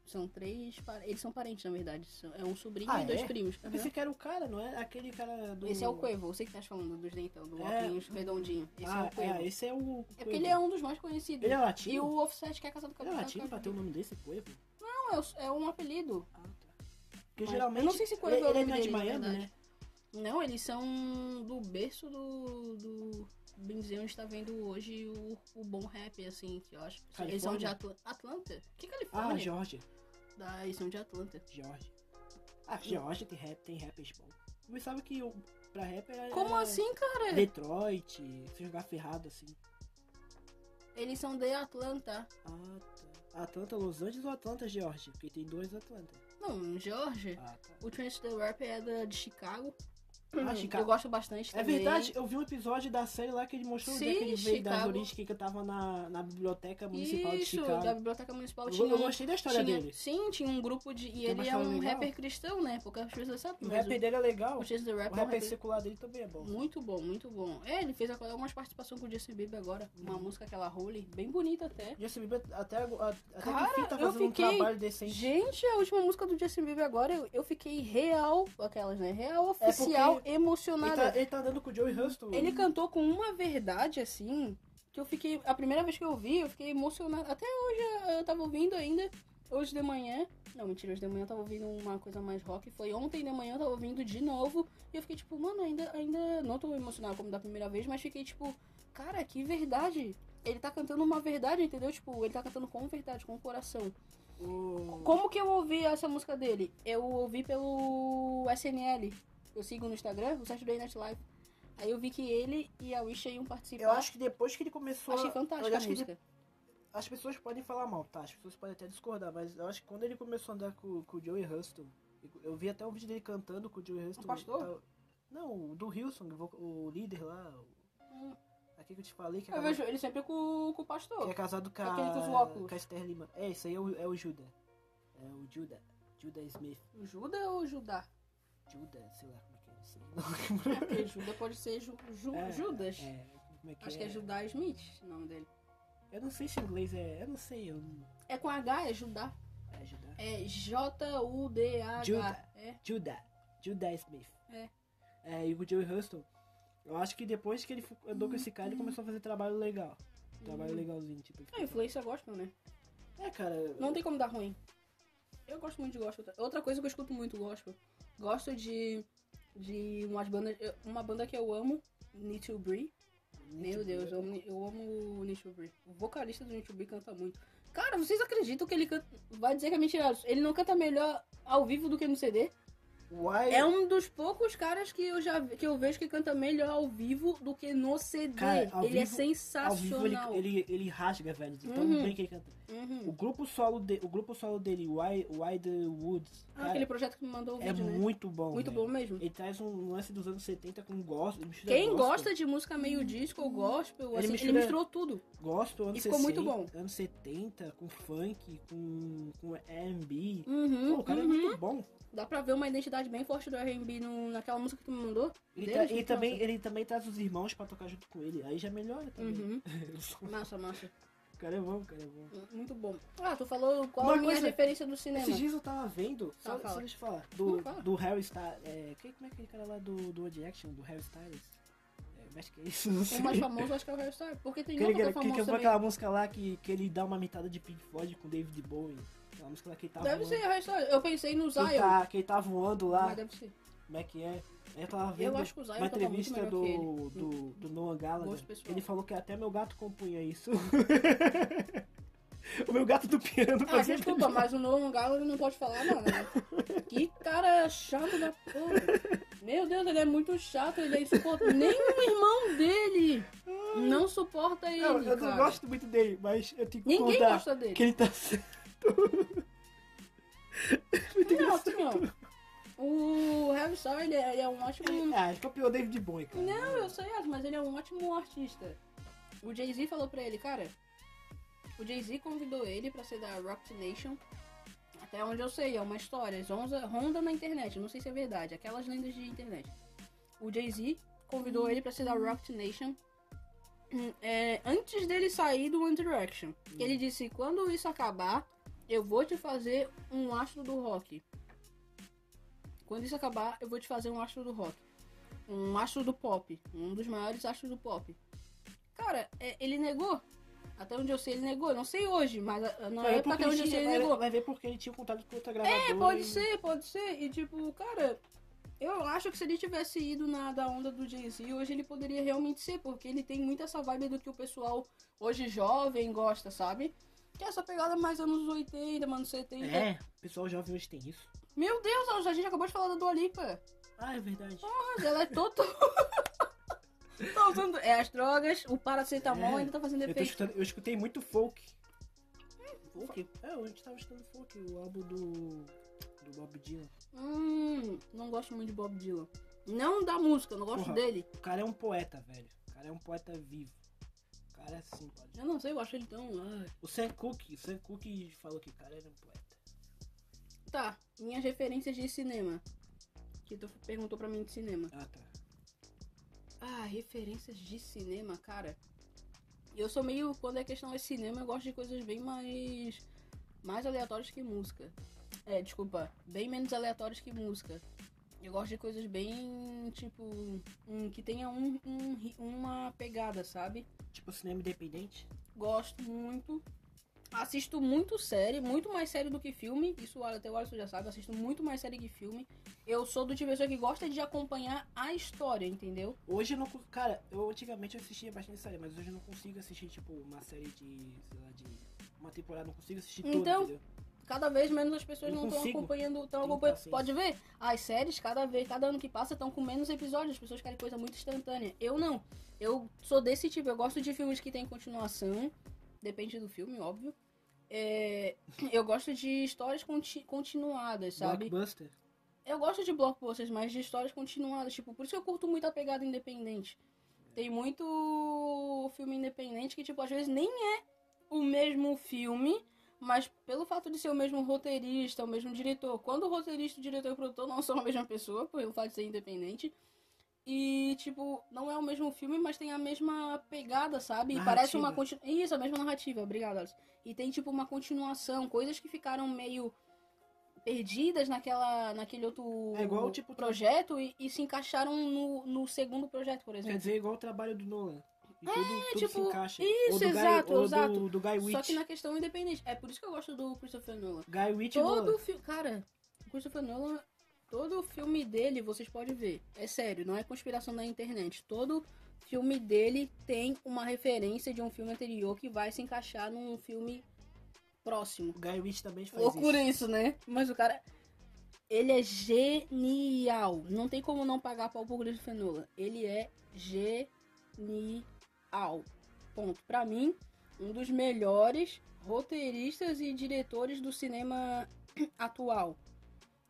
São três. Eles são parentes, na verdade. É um sobrinho Ah, e dois é? primos. Pensei que era o cara, não é aquele cara do. Esse é o Quavo, você que tá falando dos dentão, do É. óculos redondinho. Esse ah, é o Quavo. é, esse é o. É porque ele é um dos mais conhecidos. Ele é latino? E o Offset que é casado com a Ele é latino pra ter o nome desse, Coevo? Não, é, o- é um apelido. Ah, tá. Porque Mas geralmente. eu não sei se Coelho ele, é o ele nome não é de Miami, né? Não, eles são do berço do. do Benzinho está vendo hoje o, o bom rap, assim, que eu acho. Eles são de Califórnia? Atla- Atlanta? Que Ah, Califórnia? Georgia. Da, eles são de Atlanta. Georgia. Ah, Georgia tem rap, tem rappers bom. Mas sabe que o, pra rap é. Como assim, cara? Detroit, se jogar ferrado assim. Eles são de Atlanta. Ah, tá. Atlanta, Los Angeles ou Atlanta, Georgia? Porque tem dois Atlanta. Não, Georgia. Ah, tá. O Chance the Rapper é da, de Chicago. Ah, Chicago. Eu gosto bastante É também. verdade, eu vi um episódio da série lá que ele mostrou o Sim, dia que ele veio das origens que eu tava na, na biblioteca municipal de Isso, Chicago. da Biblioteca Municipal tinha eu gostei da história tinha- dele. Sim, tinha um grupo de. E Tem ele é um legal? rapper cristão, né? Poucas pessoas sabem. O rapper dele é legal. o the O Rapper é um rapper rapper secular dele também é bom. Muito bom, muito bom. É, ele fez algumas participações com o Justin Bieber agora. Uma Uhum. música aquela Holy, bem bonita até. Justin Bieber até, até Cara, que tá fazendo fiquei- um trabalho decente. Gente, a última música do Justin Bieber agora, eu, eu fiquei real, aquelas, né? Real, É oficial, porque emocionada. Ele tá, ele tá andando com o Joey Huston. Ele cantou com uma verdade, assim, que eu fiquei. A primeira vez que eu ouvi, eu fiquei emocionada. Até hoje eu tava ouvindo ainda. Hoje de manhã. Não, mentira, hoje de manhã eu tava ouvindo uma coisa mais rock. Foi ontem de manhã eu tava ouvindo de novo. E eu fiquei tipo, mano, ainda, ainda não tô emocionado como da primeira vez, mas fiquei tipo, cara, que verdade. Ele tá cantando uma verdade, entendeu? Tipo, ele tá cantando com verdade, com o coração. Como que eu ouvi essa música dele? Eu ouvi pelo SNL. Eu sigo no Instagram, o Saturday Night Live. Aí eu vi que ele e a Wish iam participar. Eu acho que depois que ele começou. Achei fantástica eu a acho que ele- música. As pessoas podem falar mal, tá? As pessoas podem até discordar, mas eu acho que quando ele começou a andar com, com o Joey Huston, eu vi até um vídeo dele cantando com o Joey Huston. pastor? tá- Não, o do Hilson, o o líder lá. o- Hum. Aqui que eu te falei, que é, Eu casado, vejo ele sempre com, com o pastor. que é casado com a, com a Esther Lima. É, esse aí é o, é o Judah. É o Judah. Judah Smith. O Judas ou o Judá? Judah, sei lá como é que é. Não sei. É porque Judas pode ser Ju- Ju- É, Judas. É, como é que Acho é? que é Judá Smith o nome dele. Eu não sei se em inglês é. Eu não sei. Eu... É com H, é Judá. É Judah. É J-U-D-A-H. Judah. É. Judah Smith. É. É, e o Joey Huston, eu acho que depois que ele andou com esse cara, ele começou a fazer trabalho legal. Trabalho Uhum. legalzinho, tipo. A influência gospel, né? É, cara. Não tem como dar ruim. Eu gosto muito de gospel. Outra coisa que eu escuto muito gospel. Gosto de. De umas bandas. Uma banda que eu amo, Need Bree. Meu Deus, eu, amo- eu amo o to Bree. O vocalista do to Bree canta muito. Cara, vocês acreditam que ele canta. Vai dizer que é mentira. Ele não canta melhor ao vivo do que no CD? Why? É um dos poucos caras que eu já que eu vejo que canta melhor ao vivo do que no CD. Cara, ele é vivo- Ao vivo ele, sensacional. ele, ele rasga, velho, de tão Uhum. bem que ele canta. O Uhum. grupo solo, de, o grupo solo dele, Why, Why the Woods, Ah, cara, aquele projeto que me mandou o é vídeo, né? muito bom. Muito velho. bom mesmo. Ele traz um lance dos anos 70 com gospel. ele Quem gospel, gosta de música meio disco ou gospel, Ele assim, ele, mistura- misturou tudo. Gospel, anos E ficou 60, muito bom. anos 70, com funk, com, com R&B. Uhum, Pô, o cara uhum. é muito bom. Dá pra ver uma identidade bem forte do R&B naquela música que tu me mandou. Ele, muito também, ele também traz os irmãos pra tocar junto com ele. Aí já melhora também. Uhum. Massa, massa. o cara é bom, o cara é bom. Muito bom. Ah, tu falou qual Uma a minha coisa- referência do cinema. Esses dias eu tava vendo, só, Tá, fala. só deixa eu falar, do, fala. do Harry Styles. É, que- como é aquele cara lá do, do Direction, do Harry Styles? É, acho que é isso, não sei. O mais famoso acho que é o Hairstyle. Porque tem Aquele outro que que, é que, famoso que também. aquela música lá que, que ele dá uma mitada de Pink Floyd com David Bowie. Música que ele tá Deve voando. ser o Hairstyle. Eu pensei no Zion. tá, que ele tá voando lá. Mas deve ser. Como é que é? Eu tava vendo Eu acho que o Zion uma muito entrevista melhor do, que ele. do, do Noah Gallagher. Ele falou que até meu gato compunha isso. o meu gato do piano Ah, desculpa, mas o Nolan Gallagher não pode falar nada, né? Que cara chato da porra. Meu Deus, ele é muito chato, ele é insuportável. Nem o irmão dele não suporta ele, Não, eu não cara. gosto muito dele, mas eu tenho que Ninguém concordar gosta dele. que ele tá. muito Não, engraçado. assim, ó. O Styles, ele é, ele é um ótimo... Ah, ele copiou o David Bowie, cara. Não, eu sei, mas ele é um ótimo artista. O Jay-Z falou pra ele, cara... O Jay-Z convidou ele pra ser da Rock Nation. Até onde eu sei, é uma história. Zonza, ronda na internet, não sei se é verdade. Aquelas lendas de internet. O Jay-Z convidou ele pra ser da Rock Nation. hum, é, antes dele sair do One Direction. Ele disse, quando isso acabar, eu vou te fazer um astro do rock. Quando isso acabar, eu vou te fazer um astro do rock. Um astro do pop. Um dos maiores astros do pop. Cara, é, ele negou. Até onde eu sei, ele negou. Não sei hoje, mas a- na Vai época porque até onde eu ele sei, ele vai, negou. vai ver porque ele tinha contato com outra gravadora. É, pode e- ser, pode ser. E tipo, cara, eu acho que se ele tivesse ido na da onda do Jay-Z, hoje ele poderia realmente ser, porque ele tem muito essa vibe do que o pessoal hoje jovem gosta, sabe? Que é essa pegada mais anos 80, anos 70. É, o pessoal jovem hoje tem isso. Meu Deus, a gente acabou de falar da Dua Lipa. Ah, é verdade. Ela é total. tá usando. É as drogas, o paracetamol É, ainda tá fazendo Eu, efeito. escutando, eu escutei muito folk. Folk? É, a gente tava escutando folk, o álbum do, do Bob Dylan. Hum, não gosto muito de Bob Dylan. Não da música, não gosto Porra. dele. O cara é um poeta, velho. O cara é um poeta vivo. Cara é assim, pode. Eu não sei, eu acho ele tão. O Sam Cooke, o Sam Cooke falou que o cara era um poeta. Tá, minhas referências de cinema. Que tu perguntou pra mim de cinema. Ah, tá. Ah, referências de cinema, cara. Eu sou meio. Quando é questão de cinema, eu gosto de coisas bem mais. Mais aleatórias que música. É, desculpa. Bem menos aleatórias que música. Eu gosto de coisas bem. Tipo. um- que tenha um, um uma pegada, sabe? Tipo cinema independente. Gosto muito. Assisto muito série, muito mais série do que filme. Isso até o Alisson já sabe, assisto muito mais série que filme. Eu sou do tipo pessoa que gosta de acompanhar a história, entendeu? Hoje eu não. Cara, eu antigamente eu assistia bastante série, mas hoje eu não consigo assistir, tipo, uma série de. sei lá, de. Uma temporada, não consigo assistir toda, Então, entendeu? Cada vez menos as pessoas não estão acompanhando. Tão Tenho acompanhando. Pode ver? As séries, cada vez, cada ano que passa, estão com menos episódios. As pessoas querem coisa muito instantânea. Eu não. Eu sou desse tipo. Eu gosto de filmes que tem continuação. Depende do filme, óbvio. É, eu gosto de histórias conti- continuadas, sabe? Blockbuster. Eu gosto de blockbusters, mas de histórias continuadas. Tipo, por isso que eu curto muito a pegada independente. Tem muito filme independente que, tipo, às vezes nem é o mesmo filme, mas pelo fato de ser o mesmo roteirista, o mesmo diretor. Quando o roteirista, o diretor e o produtor não são a mesma pessoa, pelo fato de ser independente. E, tipo, não é o mesmo filme, mas tem a mesma pegada, sabe? E parece uma continuação. Isso, a mesma narrativa, obrigado, Alice. E tem, tipo, uma continuação, coisas que ficaram meio perdidas naquela, naquele outro É igual, tipo, projeto e, e se encaixaram no, no segundo projeto, por Quer exemplo. dizer, igual o trabalho do Nolan. E tudo, tudo tipo, se encaixa. isso, exato, Guy, exato. Do, do Guy Só Ritchie. que na questão independente. É por isso que eu gosto do Christopher Nolan. Guy Ritchie e Todo filme. Cara, o Christopher Nolan, todo filme dele, vocês podem ver. É sério, não é conspiração da internet. Todo filme dele tem uma referência de um filme anterior que vai se encaixar num filme próximo. O Guy Ritchie também faz Loucura isso. isso, né? Mas o cara. Ele é genial. Não tem como não pagar pau pro Christopher Nolan. Ele é genial. Ponto. Pra mim, um dos melhores roteiristas e diretores do cinema atual.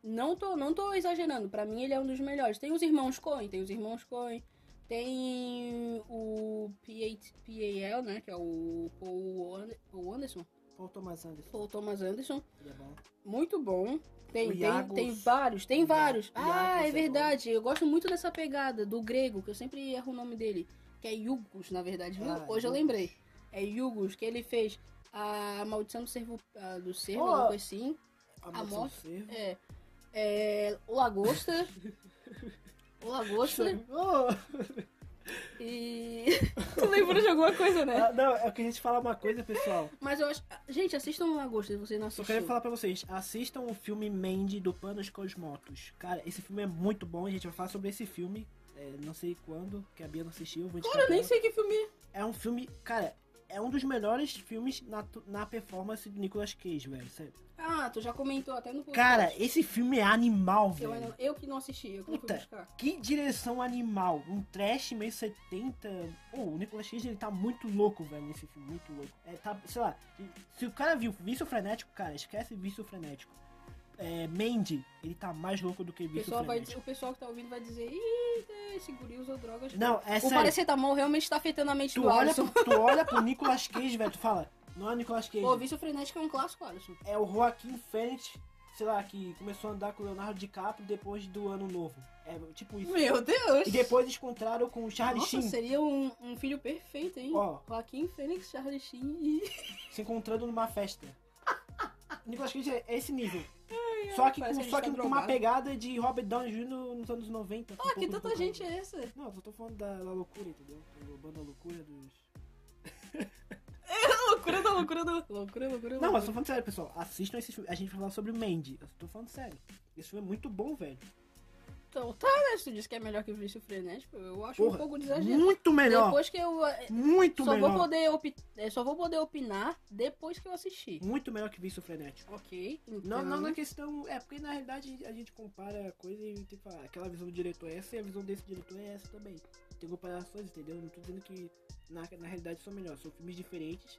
Não tô, não tô exagerando. Pra mim, ele é um dos melhores. Tem os irmãos Coen, tem os irmãos Coen. Tem o PA, PAL, né? Que é o Paul Ander- Paul Anderson. Paul Thomas Anderson. Paul Thomas Anderson. É bom. Muito bom. Tem, tem, tem vários, tem vários. Iagos Ah, é é verdade. Eu gosto muito dessa pegada do grego, que eu sempre erro o nome dele. Que é Yugos, na verdade, viu? Ah, Hoje eu lembrei. É Yugos, que ele fez a maldição do servo, ah, do servo, Oh. alguma coisa assim. A, A Maldição morte-. É. É. O Lagosta. o Lagosta. E. tu lembra de alguma coisa, né? Ah, não, eu queria te falar uma coisa, pessoal. Mas eu acho. Gente, assistam o Lagosta se você não Só assistiu. queria falar pra vocês, assistam o filme Mandy do Panos Cosmotos. Cara, esse filme é muito bom, a gente vai falar sobre esse filme. É, não sei quando, que a Bia não assistiu. Vou Cara, nem sei que filme é. É um filme, cara, é um dos melhores filmes na, na performance do Nicolas Cage, velho. sério. Ah, tu já comentou até no podcast. Cara, esse filme é animal, Eu, velho. eu que não assisti, eu que não fui Puta. buscar. Que direção animal. Um trash meio 70. Pô, o Nicolas Cage ele tá muito louco, velho, nesse filme. Muito louco. É, tá, sei lá, se o cara viu Vício Frenético, cara, esquece Vício Frenético. É, Mandy, ele tá mais louco do que O Vício pessoal, vai, o pessoal que tá ouvindo vai dizer, ih, esse guri usou drogas. Não, é o sério. paracetamol realmente tá afetando a mente Tu do olha, Alisson. pro, tu olha pro Nicolas Cage, velho, tu fala, não é Nicolas Cage. Pô, Vício Frenético é um clássico, Alisson. É o Joaquim Fênix, sei lá, que começou a andar com o Leonardo DiCaprio depois do ano novo. É tipo isso. Meu Deus! E depois eles encontraram com o Charlie Nossa, Sheen. seria um, um filho perfeito, hein? Ó. Joaquim Fênix, Charlie Sheen e... se encontrando numa festa. Nicolas Cage é esse nível. Só que, com, que só a gente que tá com uma pegada de Robert Downey Jr. nos anos 90. com um Ah, que tanta gente é essa? Não, eu tô falando da, da loucura, entendeu? Do banda loucura dos. loucura da loucura da loucura, loucura, Não, mas eu tô falando sério, pessoal. Assistam esse filme. A gente vai falar sobre o Mandy. Eu tô falando sério. Esse filme é muito bom, velho. Então, tá, né? Se tu disse que é melhor que o Vício Frenético, eu acho um Porra, pouco de exagero. muito melhor. Depois que eu... eh, Muito Só melhor. vou, poder opi- eh, só vou poder opinar depois que eu assistir. Muito melhor que Vício Frenético. Ok, então... Não, não na questão. É, porque na realidade a gente compara a coisa e tem que falar, aquela visão do diretor é essa e a visão desse diretor é essa também. Tem comparações, entendeu? Não tô dizendo que na, na realidade são melhores, são filmes diferentes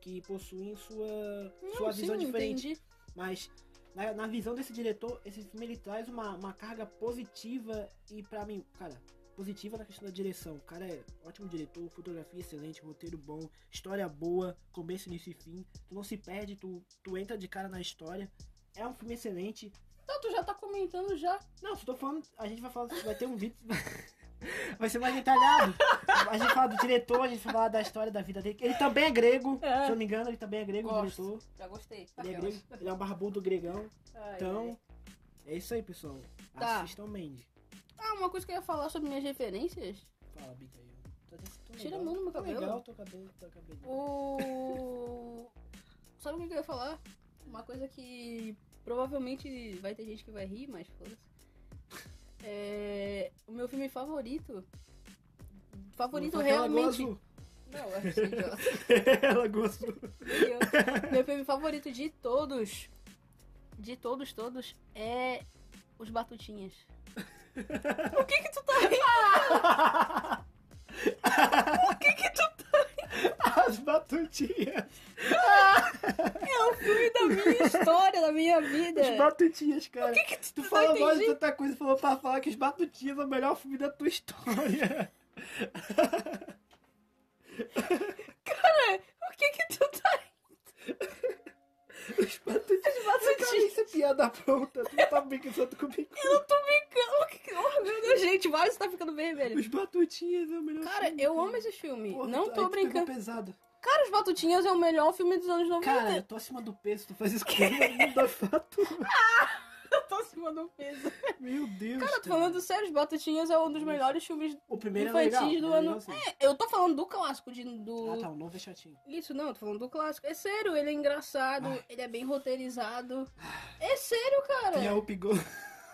que possuem sua, Não, sua sim, visão diferente. entendi. Mas na, na visão desse diretor, esse filme ele traz uma, uma carga positiva e pra mim, cara, positiva na questão da direção. O cara é ótimo diretor, fotografia excelente, roteiro bom, história boa, começo, início e fim. Tu não se perde, tu, tu entra de cara na história. É um filme excelente. Então, tu já tá comentando já. Não, só tô falando, a gente vai falar, vai ter um vídeo. Vai ser mais detalhado. A gente fala do diretor, a gente vai falar da história da vida dele. Ele também é grego, É. se eu não me engano, ele também é grego, o Gosto. diretor. Já gostei. Ele é grego, ele é um barbudo gregão. Ai, Então, é isso aí, pessoal. Tá. Assistam Mandy. Ah, uma coisa que eu ia falar sobre minhas referências. Fala, Bica aí. Tá Tira a mão do meu Tá cabelo. legal teu cabelo, teu cabelo. O... Sabe o que que eu ia falar? Uma coisa que provavelmente vai ter gente que vai rir, mas foda-se. É... O meu filme favorito. Favorito realmente. Lagoa Não, eu sou idiota. Azul. Lagoa Azul. Eu- Meu filme favorito de todos de todos, todos, é os Batutinhas. Por que que tu tá rindo? Por que que tu tá As batutinhas. É o filme da minha história, da minha vida. As batutinhas, cara. Por que que tu, Tu não fala mal de tanta coisa, falou pra falar que os batutinhas é o melhor filme da tua história. Cara, por que que tu tá Os batutinhas. Os. Isso é piada pronta. Tu não tá brincando comigo. Eu não tô brincando. O que Oh, meu Deus, gente, vários tá ficando vermelho. Os batutinhas é o melhor Cara, filme. eu amo esse filme. Porra, não tô brincando. pesado. Cara, os Batutinhas é o melhor filme dos anos 90. Cara, eu tô acima do peso, tu faz isso comigo, não dá fato. Eu tô acima do peso. Meu Deus. Cara, tô falando sério, os Batutinhas é um dos melhores filmes O primeiro infantis é legal. do é ano. legalzinho. É, eu tô falando do clássico de, do. Ah, tá, o novo é chatinho. Isso, não, eu tô falando do clássico. É sério, ele é engraçado, Ai. ele é bem roteirizado. É sério, cara. Tem a Up.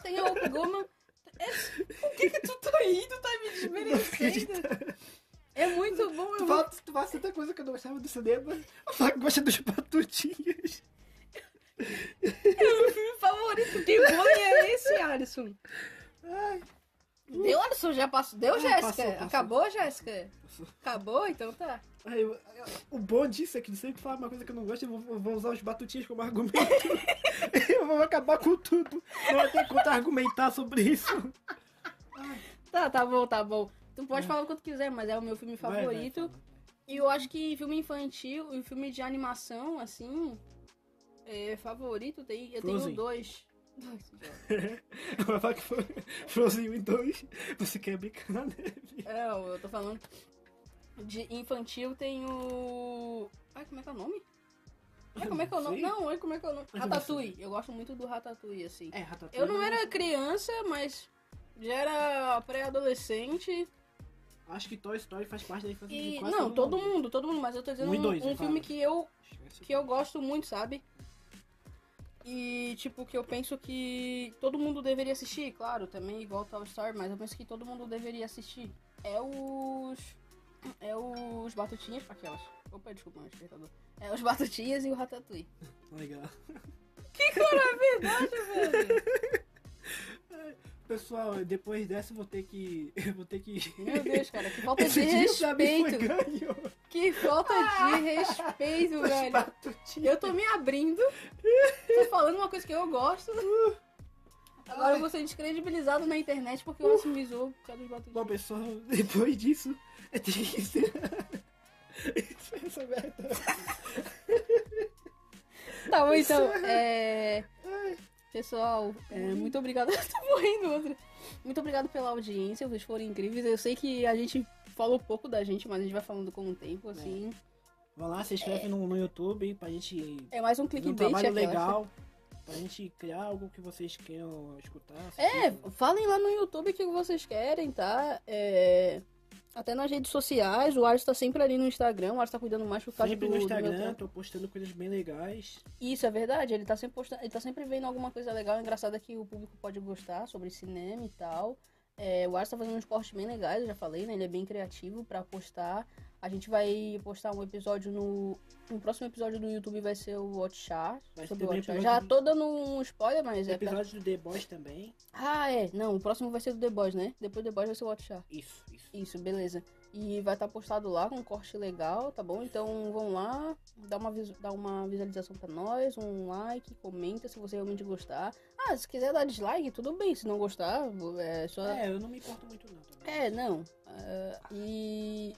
Tem a Goldman. É... Por que que tu tá indo? Tá me desmerecendo? É muito bom, é Tu muito... fala, tu fala tanta coisa que eu não gostava do cinema. Fala que gosta dos batutinhas. É o meu filme favorito. Que bullying é esse, Alisson? Ai, Deu, Alisson? Já passou? Deu, Jéssica? Acabou, Jéssica? Acabou? Então tá. ai, eu- eu- o bom disso é que sempre fala uma coisa que eu não gosto, eu vou, eu vou usar os batutinhas como argumento. eu vou acabar com tudo. Não vai ter conta argumentar sobre isso. Tá, tá bom, tá bom. Tu pode falar o quanto quiser, mas é o meu filme Vai, vai, favorito. fala. E eu acho que filme infantil e filme de animação, assim, é, favorito, tem, eu tenho Frozen. dois. Vai falar que foi Frozen 1 e 2. Você quer brincar, né? É, eu tô falando. De infantil tem o. Ai, como é que é o nome? Ai, como é que é o nome? Não, ai, como é que é o nome? Ratatouille. Eu gosto muito do Ratatouille, assim. É, Ratatouille. Eu não era criança, mas já era pré-adolescente. Acho que Toy Story faz parte da infância E. de quase Não, todo mundo. mundo, todo mundo, mas eu tô dizendo Um um, dois, um filme que eu que eu gosto muito, sabe? E, tipo, que eu penso que todo mundo deveria assistir, claro, também igual Toy Story, mas eu penso que todo mundo deveria assistir. É os. É os Batutinhas. Aquelas. Opa, desculpa, meu despertador. É os Batutinhas e o Ratatouille. Legal. Que cara, é verdade, velho. Pessoal, depois dessa eu vou ter que. Eu vou ter que. Meu Deus, cara, que falta de Esse foi respeito. Que falta de respeito, Os velho. Eu tô me abrindo, tô falando uma coisa que eu gosto. Agora eu vou ser descredibilizado na internet porque o Alisson me zoou por causa dos Bom, batutinhos. pessoal, depois disso, eu tenho que ser. É essa merda. Tá bom, então, é... Pessoal, é, muito obrigado. Tô morrendo. Muito obrigado pela audiência, vocês foram incríveis. Eu sei que a gente falou pouco da gente, mas a gente vai falando com o tempo, assim. Vão lá, se inscreve no, no YouTube pra gente É mais um fazer um clickbait, trabalho legal. Pra gente criar algo que vocês queiram escutar. É, assistir. falem lá no YouTube o que vocês querem, tá? É, Até nas redes sociais, o Ars tá sempre ali no Instagram, o Ars tá cuidando mais por causa Sempre do, no do Instagram, tô postando coisas bem legais. Isso é verdade, ele tá sempre postando, ele tá sempre vendo alguma coisa legal, engraçada que o público pode gostar sobre cinema e tal. É, o Ars tá fazendo uns cortes bem legais, eu já falei, né? Ele é bem criativo pra postar. A gente vai postar um episódio no. No próximo episódio do YouTube vai ser o Watch Chart. Vai Sobre o Já tô dando um spoiler, mas é. pra- Episódio do The Boys também. Ah, é. Não, o próximo vai ser do The Boys, né? Depois do The Boys vai ser o Watch Chart. Isso, isso. Isso, beleza. E vai estar postado lá com um corte legal, tá bom? Então vão lá, dá uma, dá uma visualização pra nós, um like, comenta se você realmente gostar. Ah, se quiser dar dislike, tudo bem. Se não gostar, é só. É, eu não me importo muito não também. É, não. Ah, e.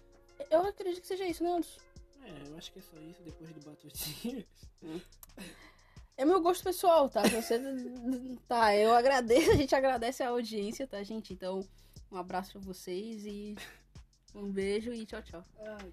Eu acredito que seja isso, né, Anderson? É, eu acho que é só isso depois do Batutinhas. É meu gosto pessoal, tá? Você... tá, eu agradeço, a gente agradece a audiência, tá, gente? Então, um abraço pra vocês e um beijo e tchau, tchau. Ai,